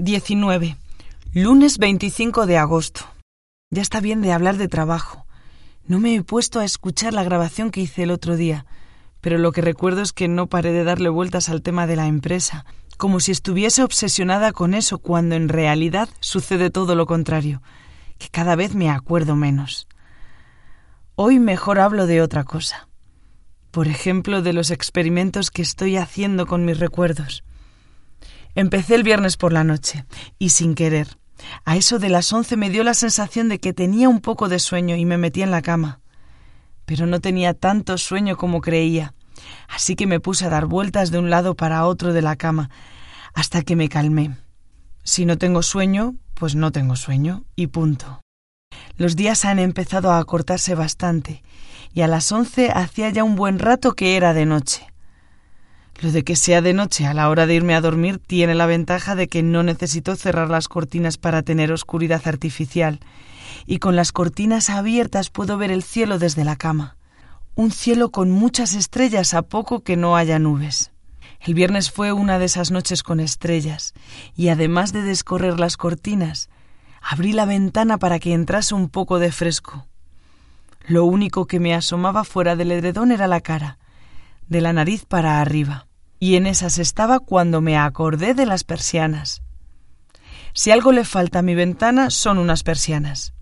19. Lunes 25 de agosto. Ya está bien de hablar de trabajo. No me he puesto a escuchar la grabación que hice el otro día, pero lo que recuerdo es que no paré de darle vueltas al tema de la empresa, como si estuviese obsesionada con eso, cuando en realidad sucede todo lo contrario, que cada vez me acuerdo menos. Hoy mejor hablo de otra cosa. Por ejemplo, de los experimentos que estoy haciendo con mis recuerdos. Empecé el viernes por la noche, y sin querer. A eso de las once me dio la sensación de que tenía un poco de sueño y me metí en la cama. Pero no tenía tanto sueño como creía, así que me puse a dar vueltas de un lado para otro de la cama, hasta que me calmé. Si no tengo sueño, pues no tengo sueño, y punto. Los días han empezado a acortarse bastante, y a las once hacía ya un buen rato que era de noche. Lo de que sea de noche a la hora de irme a dormir tiene la ventaja de que no necesito cerrar las cortinas para tener oscuridad artificial, y con las cortinas abiertas puedo ver el cielo desde la cama. Un cielo con muchas estrellas a poco que no haya nubes. El viernes fue una de esas noches con estrellas, y además de descorrer las cortinas, abrí la ventana para que entrase un poco de fresco. Lo único que me asomaba fuera del edredón era la cara, de la nariz para arriba y en esas estaba cuando me acordé de las persianas. Si algo le falta a mi ventana son unas persianas.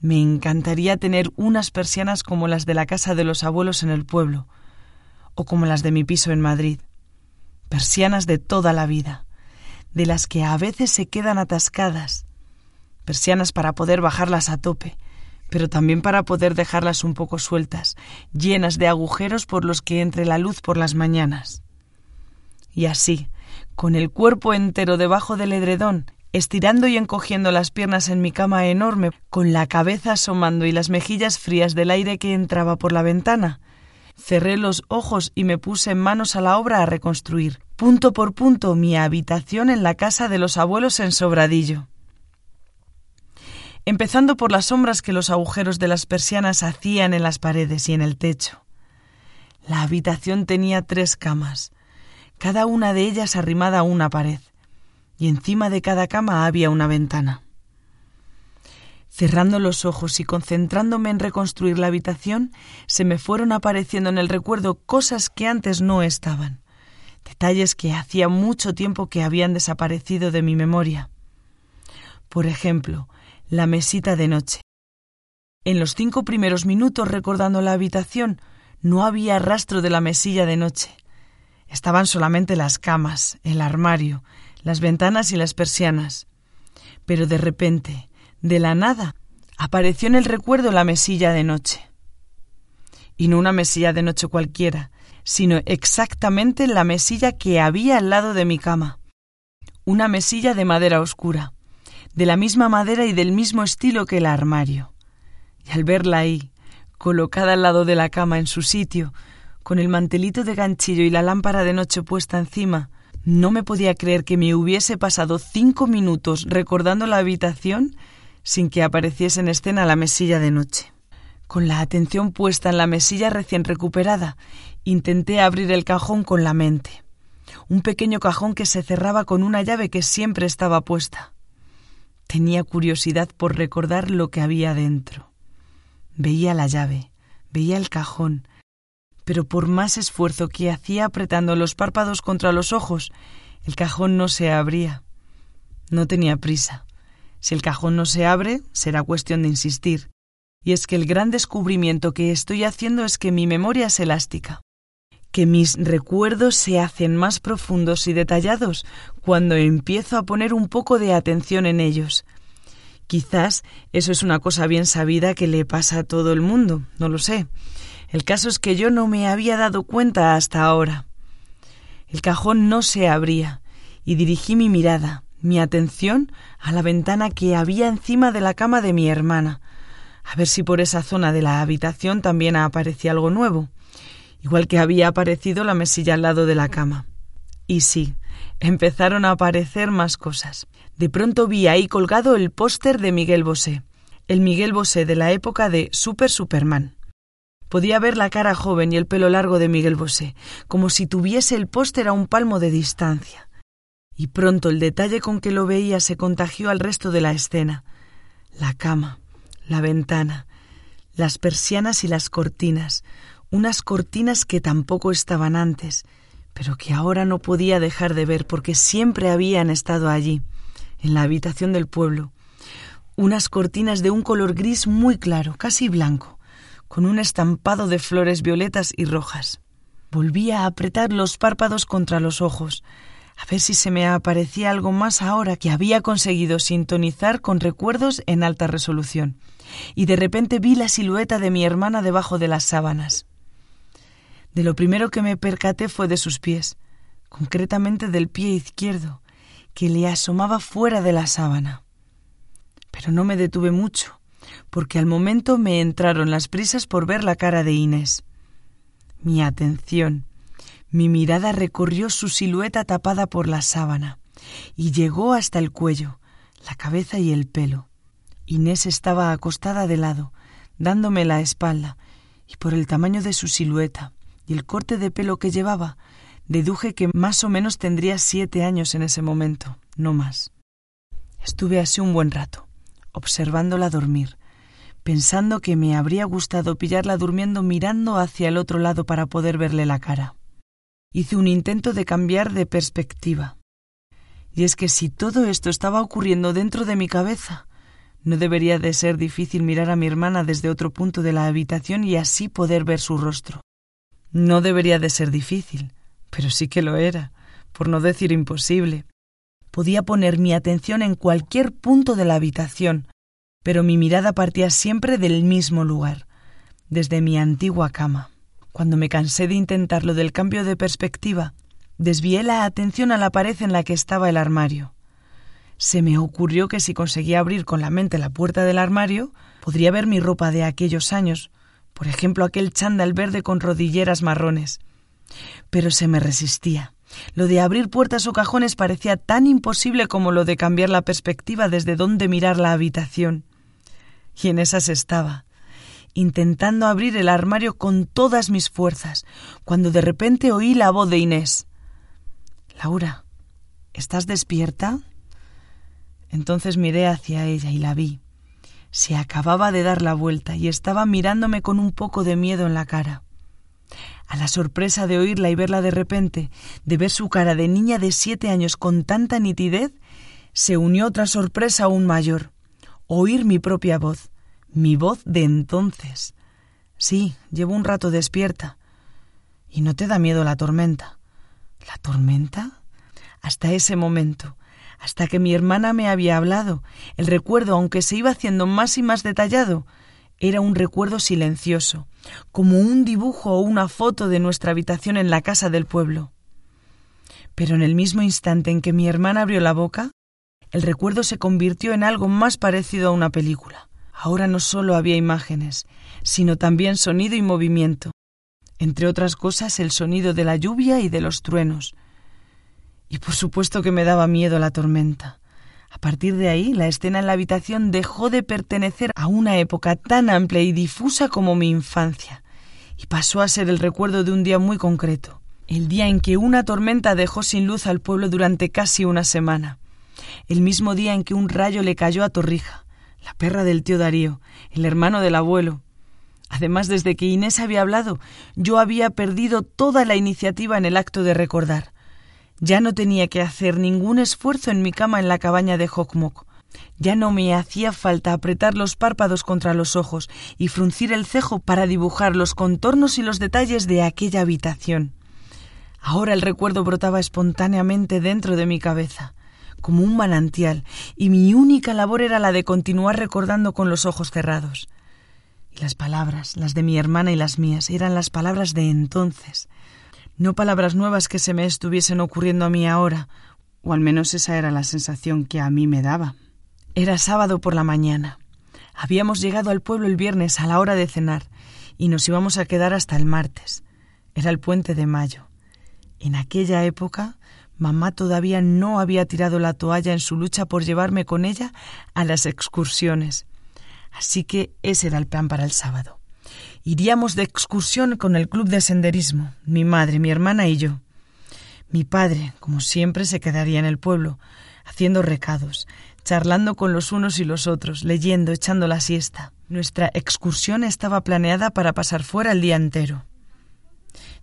Me encantaría tener unas persianas como las de la casa de los abuelos en el pueblo, o como las de mi piso en Madrid. Persianas de toda la vida, de las que a veces se quedan atascadas. Persianas para poder bajarlas a tope, pero también para poder dejarlas un poco sueltas, llenas de agujeros por los que entre la luz por las mañanas. Y así, con el cuerpo entero debajo del edredón, estirando y encogiendo las piernas en mi cama enorme, con la cabeza asomando y las mejillas frías del aire que entraba por la ventana, cerré los ojos y me puse manos a la obra a reconstruir, punto por punto, mi habitación en la casa de los abuelos en Sobradillo. Empezando por las sombras que los agujeros de las persianas hacían en las paredes y en el techo. La habitación tenía tres camas, cada una de ellas arrimada a una pared, y encima de cada cama había una ventana. Cerrando los ojos y concentrándome en reconstruir la habitación, se me fueron apareciendo en el recuerdo cosas que antes no estaban, detalles que hacía mucho tiempo que habían desaparecido de mi memoria. Por ejemplo, la mesita de noche. En los cinco primeros minutos recordando la habitación, no había rastro de la mesilla de noche. Estaban solamente las camas, el armario, las ventanas y las persianas. Pero de repente, de la nada, apareció en el recuerdo la mesilla de noche. Y no una mesilla de noche cualquiera, sino exactamente la mesilla que había al lado de mi cama. Una mesilla de madera oscura, de la misma madera y del mismo estilo que el armario. Y al verla ahí, colocada al lado de la cama en su sitio, con el mantelito de ganchillo y la lámpara de noche puesta encima, no me podía creer que me hubiese pasado cinco minutos recordando la habitación sin que apareciese en escena la mesilla de noche. Con la atención puesta en la mesilla recién recuperada, intenté abrir el cajón con la mente. Un pequeño cajón que se cerraba con una llave que siempre estaba puesta. Tenía curiosidad por recordar lo que había dentro. Veía la llave, veía el cajón, pero por más esfuerzo que hacía apretando los párpados contra los ojos, el cajón no se abría. No tenía prisa. Si el cajón no se abre, será cuestión de insistir. Y es que el gran descubrimiento que estoy haciendo es que mi memoria es elástica, que mis recuerdos se hacen más profundos y detallados cuando empiezo a poner un poco de atención en ellos. Quizás eso es una cosa bien sabida que le pasa a todo el mundo, no lo sé. El caso es que yo no me había dado cuenta hasta ahora. El cajón no se abría, y dirigí mi mirada, mi atención a la ventana que había encima de la cama de mi hermana, a ver si por esa zona de la habitación también aparecía algo nuevo, igual que había aparecido la mesilla al lado de la cama. Y sí, empezaron a aparecer más cosas. De pronto vi ahí colgado el póster de Miguel Bosé, el Miguel Bosé de la época de Super Superman. Podía ver la cara joven y el pelo largo de Miguel Bosé, como si tuviese el póster a un palmo de distancia. Y pronto el detalle con que lo veía se contagió al resto de la escena. La cama, la ventana, las persianas y las cortinas, unas cortinas que tampoco estaban antes, pero que ahora no podía dejar de ver porque siempre habían estado allí, en la habitación del pueblo. Unas cortinas de un color gris muy claro, casi blanco con un estampado de flores violetas y rojas. Volvía a apretar los párpados contra los ojos, a ver si se me aparecía algo más ahora que había conseguido sintonizar con recuerdos en alta resolución. Y de repente vi la silueta de mi hermana debajo de las sábanas. De lo primero que me percaté fue de sus pies, concretamente del pie izquierdo, que le asomaba fuera de la sábana. Pero no me detuve mucho porque al momento me entraron las prisas por ver la cara de Inés. Mi atención, mi mirada recorrió su silueta tapada por la sábana y llegó hasta el cuello, la cabeza y el pelo. Inés estaba acostada de lado, dándome la espalda, y por el tamaño de su silueta y el corte de pelo que llevaba, deduje que más o menos tendría siete años en ese momento, no más. Estuve así un buen rato, observándola dormir, pensando que me habría gustado pillarla durmiendo mirando hacia el otro lado para poder verle la cara. Hice un intento de cambiar de perspectiva. Y es que si todo esto estaba ocurriendo dentro de mi cabeza, no debería de ser difícil mirar a mi hermana desde otro punto de la habitación y así poder ver su rostro. No debería de ser difícil, pero sí que lo era, por no decir imposible. Podía poner mi atención en cualquier punto de la habitación, pero mi mirada partía siempre del mismo lugar, desde mi antigua cama. Cuando me cansé de intentarlo del cambio de perspectiva, desvié la atención a la pared en la que estaba el armario. Se me ocurrió que si conseguía abrir con la mente la puerta del armario, podría ver mi ropa de aquellos años, por ejemplo aquel chándal verde con rodilleras marrones. Pero se me resistía. Lo de abrir puertas o cajones parecía tan imposible como lo de cambiar la perspectiva desde donde mirar la habitación. Y en esas estaba, intentando abrir el armario con todas mis fuerzas, cuando de repente oí la voz de Inés. Laura, ¿estás despierta? Entonces miré hacia ella y la vi. Se acababa de dar la vuelta y estaba mirándome con un poco de miedo en la cara. A la sorpresa de oírla y verla de repente, de ver su cara de niña de siete años con tanta nitidez, se unió otra sorpresa aún mayor oír mi propia voz, mi voz de entonces. Sí, llevo un rato despierta. ¿Y no te da miedo la tormenta? ¿La tormenta? Hasta ese momento, hasta que mi hermana me había hablado, el recuerdo, aunque se iba haciendo más y más detallado, era un recuerdo silencioso, como un dibujo o una foto de nuestra habitación en la casa del pueblo. Pero en el mismo instante en que mi hermana abrió la boca, el recuerdo se convirtió en algo más parecido a una película. Ahora no solo había imágenes, sino también sonido y movimiento, entre otras cosas el sonido de la lluvia y de los truenos. Y por supuesto que me daba miedo la tormenta. A partir de ahí, la escena en la habitación dejó de pertenecer a una época tan amplia y difusa como mi infancia, y pasó a ser el recuerdo de un día muy concreto, el día en que una tormenta dejó sin luz al pueblo durante casi una semana, el mismo día en que un rayo le cayó a Torrija, la perra del tío Darío, el hermano del abuelo. Además, desde que Inés había hablado, yo había perdido toda la iniciativa en el acto de recordar. Ya no tenía que hacer ningún esfuerzo en mi cama en la cabaña de Jokmok. Ya no me hacía falta apretar los párpados contra los ojos y fruncir el cejo para dibujar los contornos y los detalles de aquella habitación. Ahora el recuerdo brotaba espontáneamente dentro de mi cabeza, como un manantial, y mi única labor era la de continuar recordando con los ojos cerrados. Y las palabras, las de mi hermana y las mías, eran las palabras de entonces, no palabras nuevas que se me estuviesen ocurriendo a mí ahora, o al menos esa era la sensación que a mí me daba. Era sábado por la mañana. Habíamos llegado al pueblo el viernes a la hora de cenar y nos íbamos a quedar hasta el martes. Era el puente de mayo. En aquella época, mamá todavía no había tirado la toalla en su lucha por llevarme con ella a las excursiones. Así que ese era el plan para el sábado. Iríamos de excursión con el club de senderismo, mi madre, mi hermana y yo. Mi padre, como siempre, se quedaría en el pueblo, haciendo recados, charlando con los unos y los otros, leyendo, echando la siesta. Nuestra excursión estaba planeada para pasar fuera el día entero.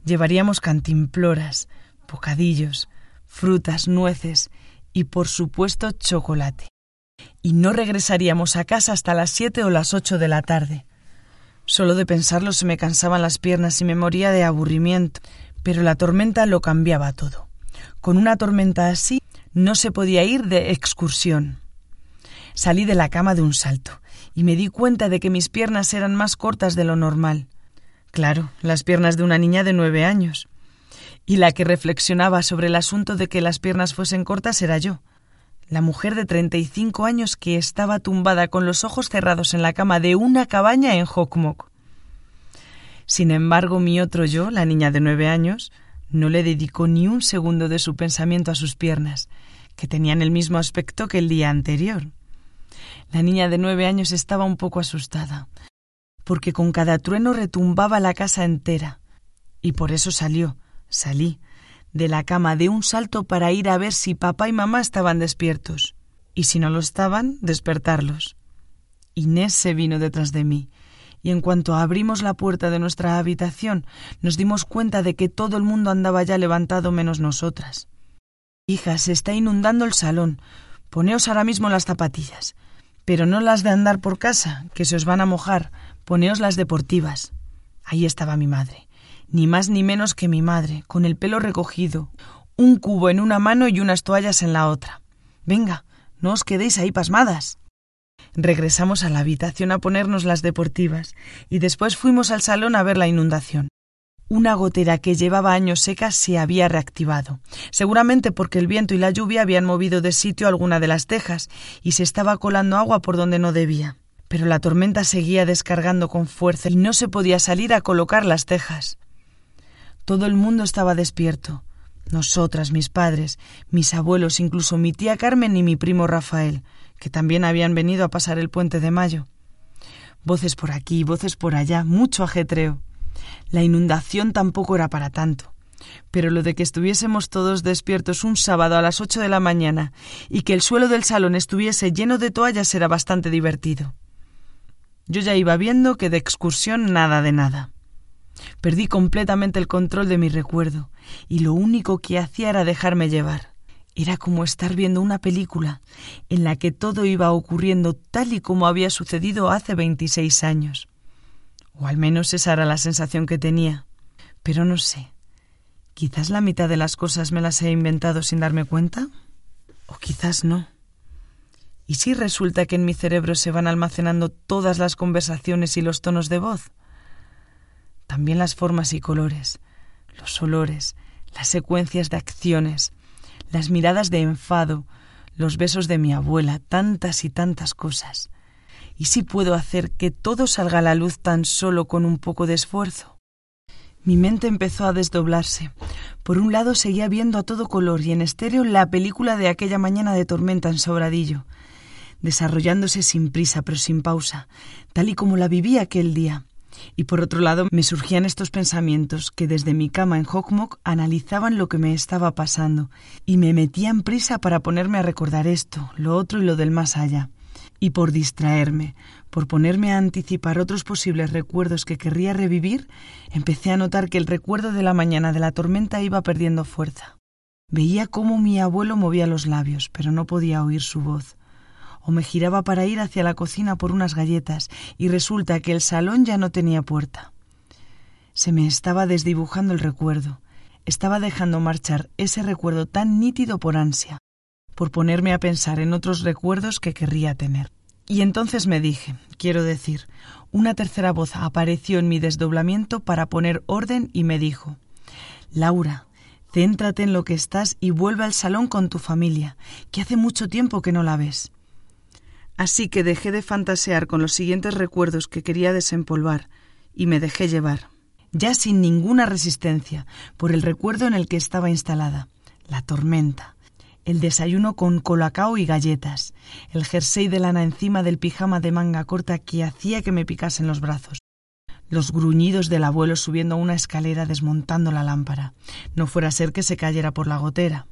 Llevaríamos cantimploras, bocadillos, frutas, nueces y, por supuesto, chocolate. Y no regresaríamos a casa hasta las siete o las ocho de la tarde. Solo de pensarlo se me cansaban las piernas y me moría de aburrimiento, pero la tormenta lo cambiaba todo. Con una tormenta así no se podía ir de excursión. Salí de la cama de un salto y me di cuenta de que mis piernas eran más cortas de lo normal. Claro, las piernas de una niña de nueve años. Y la que reflexionaba sobre el asunto de que las piernas fuesen cortas era yo, la mujer de treinta y cinco años que estaba tumbada con los ojos cerrados en la cama de una cabaña en Hokmok. Sin embargo, mi otro yo, la niña de nueve años, no le dedicó ni un segundo de su pensamiento a sus piernas, que tenían el mismo aspecto que el día anterior. La niña de nueve años estaba un poco asustada, porque con cada trueno retumbaba la casa entera. Y por eso salió, salí, de la cama de un salto para ir a ver si papá y mamá estaban despiertos, y si no lo estaban, despertarlos. Inés se vino detrás de mí, y en cuanto abrimos la puerta de nuestra habitación, nos dimos cuenta de que todo el mundo andaba ya levantado menos nosotras. Hija, se está inundando el salón. Poneos ahora mismo las zapatillas pero no las de andar por casa, que se os van a mojar, poneos las deportivas. Ahí estaba mi madre, ni más ni menos que mi madre, con el pelo recogido, un cubo en una mano y unas toallas en la otra. Venga, no os quedéis ahí pasmadas. Regresamos a la habitación a ponernos las deportivas y después fuimos al salón a ver la inundación. Una gotera que llevaba años seca se había reactivado, seguramente porque el viento y la lluvia habían movido de sitio alguna de las tejas y se estaba colando agua por donde no debía. Pero la tormenta seguía descargando con fuerza y no se podía salir a colocar las tejas. Todo el mundo estaba despierto. Nosotras, mis padres, mis abuelos, incluso mi tía Carmen y mi primo Rafael, que también habían venido a pasar el puente de mayo. Voces por aquí, voces por allá, mucho ajetreo. La inundación tampoco era para tanto. Pero lo de que estuviésemos todos despiertos un sábado a las ocho de la mañana y que el suelo del salón estuviese lleno de toallas era bastante divertido. Yo ya iba viendo que de excursión nada de nada. Perdí completamente el control de mi recuerdo, y lo único que hacía era dejarme llevar. Era como estar viendo una película en la que todo iba ocurriendo tal y como había sucedido hace veintiséis años. O al menos esa era la sensación que tenía. Pero no sé. Quizás la mitad de las cosas me las he inventado sin darme cuenta. O quizás no. ¿Y si resulta que en mi cerebro se van almacenando todas las conversaciones y los tonos de voz? También las formas y colores, los olores, las secuencias de acciones, las miradas de enfado, los besos de mi abuela, tantas y tantas cosas. ¿Y si puedo hacer que todo salga a la luz tan solo con un poco de esfuerzo? Mi mente empezó a desdoblarse. Por un lado seguía viendo a todo color y en estéreo la película de aquella mañana de tormenta en Sobradillo, desarrollándose sin prisa pero sin pausa, tal y como la viví aquel día. Y por otro lado me surgían estos pensamientos que desde mi cama en Hokmok analizaban lo que me estaba pasando y me metían prisa para ponerme a recordar esto, lo otro y lo del más allá y por distraerme, por ponerme a anticipar otros posibles recuerdos que querría revivir, empecé a notar que el recuerdo de la mañana de la tormenta iba perdiendo fuerza. Veía cómo mi abuelo movía los labios, pero no podía oír su voz. O me giraba para ir hacia la cocina por unas galletas, y resulta que el salón ya no tenía puerta. Se me estaba desdibujando el recuerdo. Estaba dejando marchar ese recuerdo tan nítido por ansia por ponerme a pensar en otros recuerdos que querría tener. Y entonces me dije, quiero decir, una tercera voz apareció en mi desdoblamiento para poner orden y me dijo, Laura, Céntrate en lo que estás y vuelve al salón con tu familia, que hace mucho tiempo que no la ves. Así que dejé de fantasear con los siguientes recuerdos que quería desempolvar y me dejé llevar, ya sin ninguna resistencia, por el recuerdo en el que estaba instalada, la tormenta, el desayuno con colacao y galletas, el jersey de lana encima del pijama de manga corta que hacía que me picasen los brazos, los gruñidos del abuelo subiendo una escalera desmontando la lámpara, no fuera a ser que se cayera por la gotera.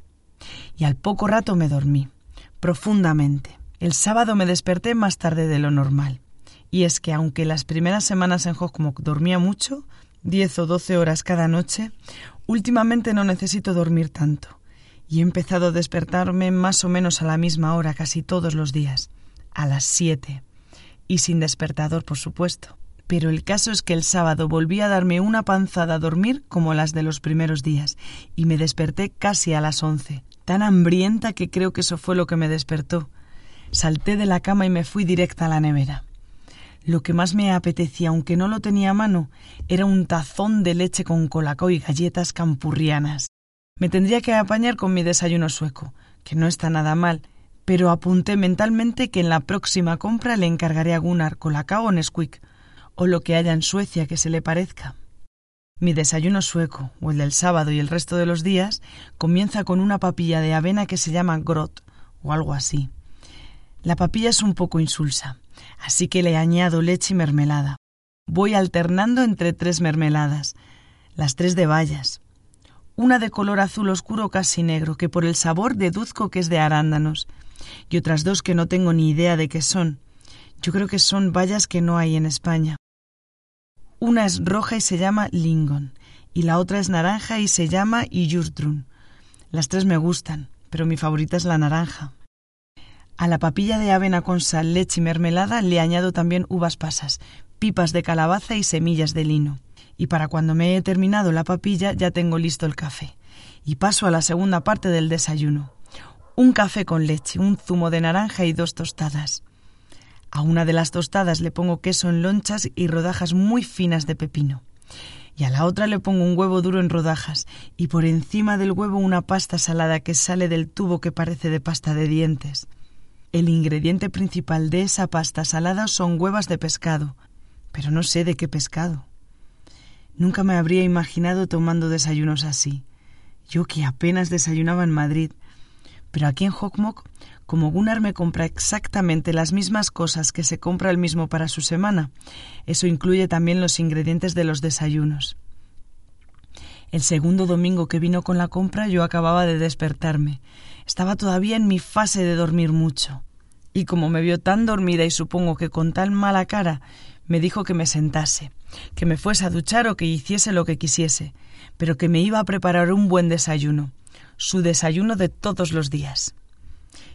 Y al poco rato me dormí, profundamente. El sábado me desperté más tarde de lo normal. Y es que aunque las primeras semanas en Hockmock dormía mucho, diez o doce horas cada noche, últimamente no necesito dormir tanto. Y he empezado a despertarme más o menos a la misma hora casi todos los días, a las siete. Y sin despertador, por supuesto pero el caso es que el sábado volví a darme una panzada a dormir como las de los primeros días, y me desperté casi a las once, tan hambrienta que creo que eso fue lo que me despertó. Salté de la cama y me fui directa a la nevera. Lo que más me apetecía, aunque no lo tenía a mano, era un tazón de leche con colacao y galletas campurrianas. Me tendría que apañar con mi desayuno sueco, que no está nada mal, pero apunté mentalmente que en la próxima compra le encargaré a Gunnar colacao o Nesquik, o lo que haya en Suecia que se le parezca. Mi desayuno sueco, o el del sábado y el resto de los días, comienza con una papilla de avena que se llama grot, o algo así. La papilla es un poco insulsa, así que le añado leche y mermelada. Voy alternando entre tres mermeladas, las tres de bayas. Una de color azul oscuro casi negro, que por el sabor deduzco que es de arándanos, y otras dos que no tengo ni idea de qué son. Yo creo que son bayas que no hay en España. Una es roja y se llama Lingon, y la otra es naranja y se llama Iyurdrun. Las tres me gustan, pero mi favorita es la naranja. A la papilla de avena con sal, leche y mermelada le añado también uvas pasas, pipas de calabaza y semillas de lino. Y para cuando me he terminado la papilla ya tengo listo el café. Y paso a la segunda parte del desayuno. Un café con leche, un zumo de naranja y dos tostadas. A una de las tostadas le pongo queso en lonchas y rodajas muy finas de pepino. Y a la otra le pongo un huevo duro en rodajas y por encima del huevo una pasta salada que sale del tubo que parece de pasta de dientes. El ingrediente principal de esa pasta salada son huevas de pescado, pero no sé de qué pescado. Nunca me habría imaginado tomando desayunos así. Yo que apenas desayunaba en Madrid. Pero aquí en Hockmock como Gunnar me compra exactamente las mismas cosas que se compra el mismo para su semana, eso incluye también los ingredientes de los desayunos. El segundo domingo que vino con la compra yo acababa de despertarme. Estaba todavía en mi fase de dormir mucho. Y como me vio tan dormida y supongo que con tan mala cara, me dijo que me sentase, que me fuese a duchar o que hiciese lo que quisiese, pero que me iba a preparar un buen desayuno, su desayuno de todos los días.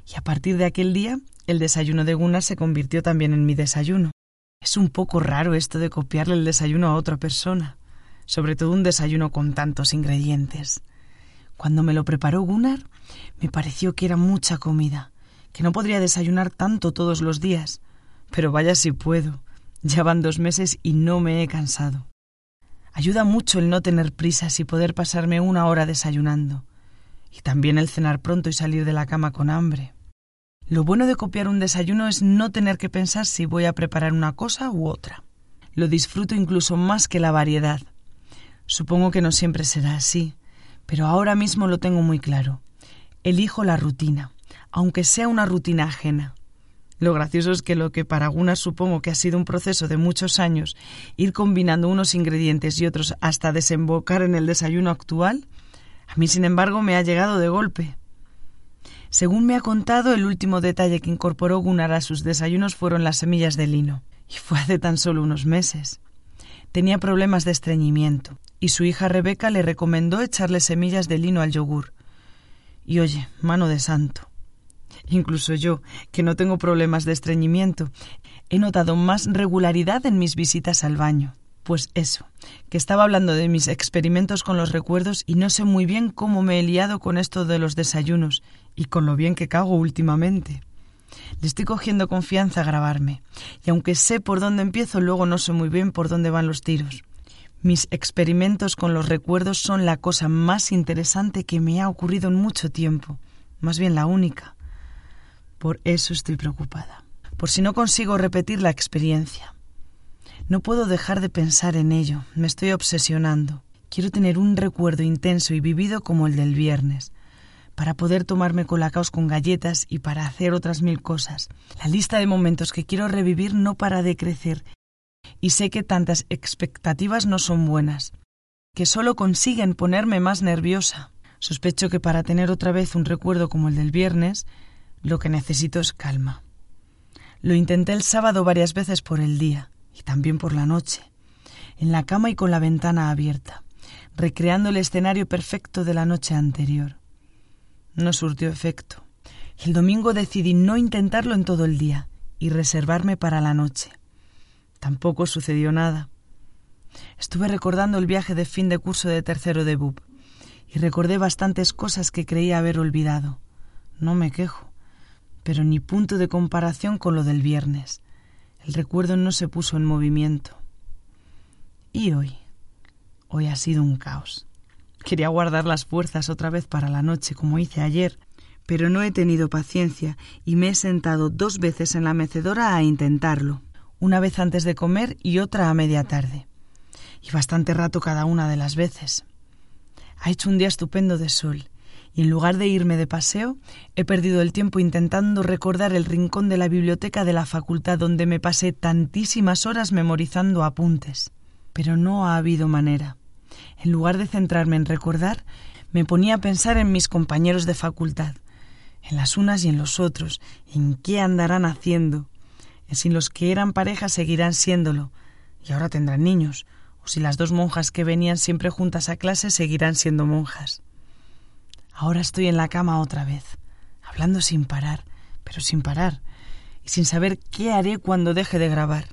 Y a partir de aquel día, el desayuno de Gunnar se convirtió también en mi desayuno. Es un poco raro esto de copiarle el desayuno a otra persona, sobre todo un desayuno con tantos ingredientes. Cuando me lo preparó Gunnar, me pareció que era mucha comida, que no podría desayunar tanto todos los días. Pero vaya si puedo. Ya van dos meses y no me he cansado. Ayuda mucho el no tener prisas y poder pasarme una hora desayunando. Y también el cenar pronto y salir de la cama con hambre. Lo bueno de copiar un desayuno es no tener que pensar si voy a preparar una cosa u otra. Lo disfruto incluso más que la variedad. Supongo que no siempre será así, pero ahora mismo lo tengo muy claro. Elijo la rutina, aunque sea una rutina ajena. Lo gracioso es que lo que para algunas supongo que ha sido un proceso de muchos años, ir combinando unos ingredientes y otros hasta desembocar en el desayuno actual, a mí sin embargo me ha llegado de golpe. Según me ha contado, el último detalle que incorporó Gunnar a sus desayunos fueron las semillas de lino, y fue hace tan solo unos meses. Tenía problemas de estreñimiento, y su hija Rebeca le recomendó echarle semillas de lino al yogur. Y oye, mano de santo. Incluso yo, que no tengo problemas de estreñimiento, he notado más regularidad en mis visitas al baño. Pues eso, que estaba hablando de mis experimentos con los recuerdos y no sé muy bien cómo me he liado con esto de los desayunos y con lo bien que cago últimamente. Le estoy cogiendo confianza a grabarme, y aunque sé por dónde empiezo, luego no sé muy bien por dónde van los tiros. Mis experimentos con los recuerdos son la cosa más interesante que me ha ocurrido en mucho tiempo, más bien la única. Por eso estoy preocupada, por si no consigo repetir la experiencia. No puedo dejar de pensar en ello, me estoy obsesionando. Quiero tener un recuerdo intenso y vivido como el del viernes, para poder tomarme colacaos con galletas y para hacer otras mil cosas. La lista de momentos que quiero revivir no para de crecer y sé que tantas expectativas no son buenas, que solo consiguen ponerme más nerviosa. Sospecho que para tener otra vez un recuerdo como el del viernes, lo que necesito es calma. Lo intenté el sábado varias veces por el día y también por la noche, en la cama y con la ventana abierta, recreando el escenario perfecto de la noche anterior. No surtió efecto. El domingo decidí no intentarlo en todo el día y reservarme para la noche. Tampoco sucedió nada. Estuve recordando el viaje de fin de curso de tercero de BUP y recordé bastantes cosas que creía haber olvidado. No me quejo, pero ni punto de comparación con lo del viernes. El recuerdo no se puso en movimiento. Y hoy, hoy ha sido un caos. Quería guardar las fuerzas otra vez para la noche, como hice ayer, pero no he tenido paciencia y me he sentado dos veces en la mecedora a intentarlo una vez antes de comer y otra a media tarde, y bastante rato cada una de las veces. Ha hecho un día estupendo de sol, y en lugar de irme de paseo, he perdido el tiempo intentando recordar el rincón de la biblioteca de la facultad donde me pasé tantísimas horas memorizando apuntes. Pero no ha habido manera. En lugar de centrarme en recordar, me ponía a pensar en mis compañeros de facultad, en las unas y en los otros, en qué andarán haciendo, si los que eran pareja seguirán siéndolo, y ahora tendrán niños, o si las dos monjas que venían siempre juntas a clase seguirán siendo monjas. Ahora estoy en la cama otra vez, hablando sin parar, pero sin parar, y sin saber qué haré cuando deje de grabar,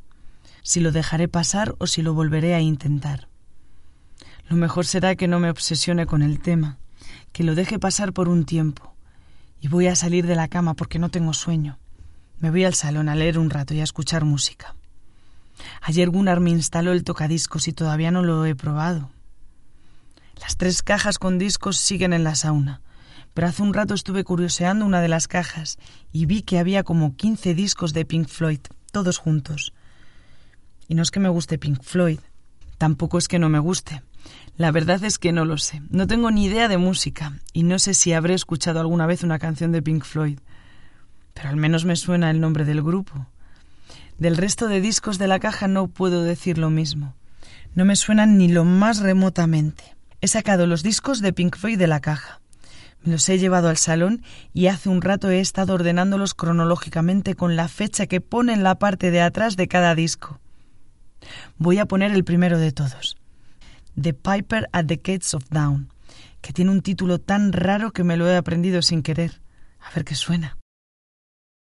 si lo dejaré pasar o si lo volveré a intentar. Lo mejor será que no me obsesione con el tema, que lo deje pasar por un tiempo, y voy a salir de la cama porque no tengo sueño. Me voy al salón a leer un rato y a escuchar música. Ayer Gunnar me instaló el tocadiscos y todavía no lo he probado. Las tres cajas con discos siguen en la sauna, pero hace un rato estuve curioseando una de las cajas y vi que había como quince discos de Pink Floyd, todos juntos. Y no es que me guste Pink Floyd, tampoco es que no me guste. La verdad es que no lo sé. No tengo ni idea de música y no sé si habré escuchado alguna vez una canción de Pink Floyd pero al menos me suena el nombre del grupo. Del resto de discos de la caja no puedo decir lo mismo. No me suenan ni lo más remotamente. He sacado los discos de Pink Floyd de la caja. Me los he llevado al salón y hace un rato he estado ordenándolos cronológicamente con la fecha que pone en la parte de atrás de cada disco. Voy a poner el primero de todos. The Piper at the Gates of Down, que tiene un título tan raro que me lo he aprendido sin querer. A ver qué suena.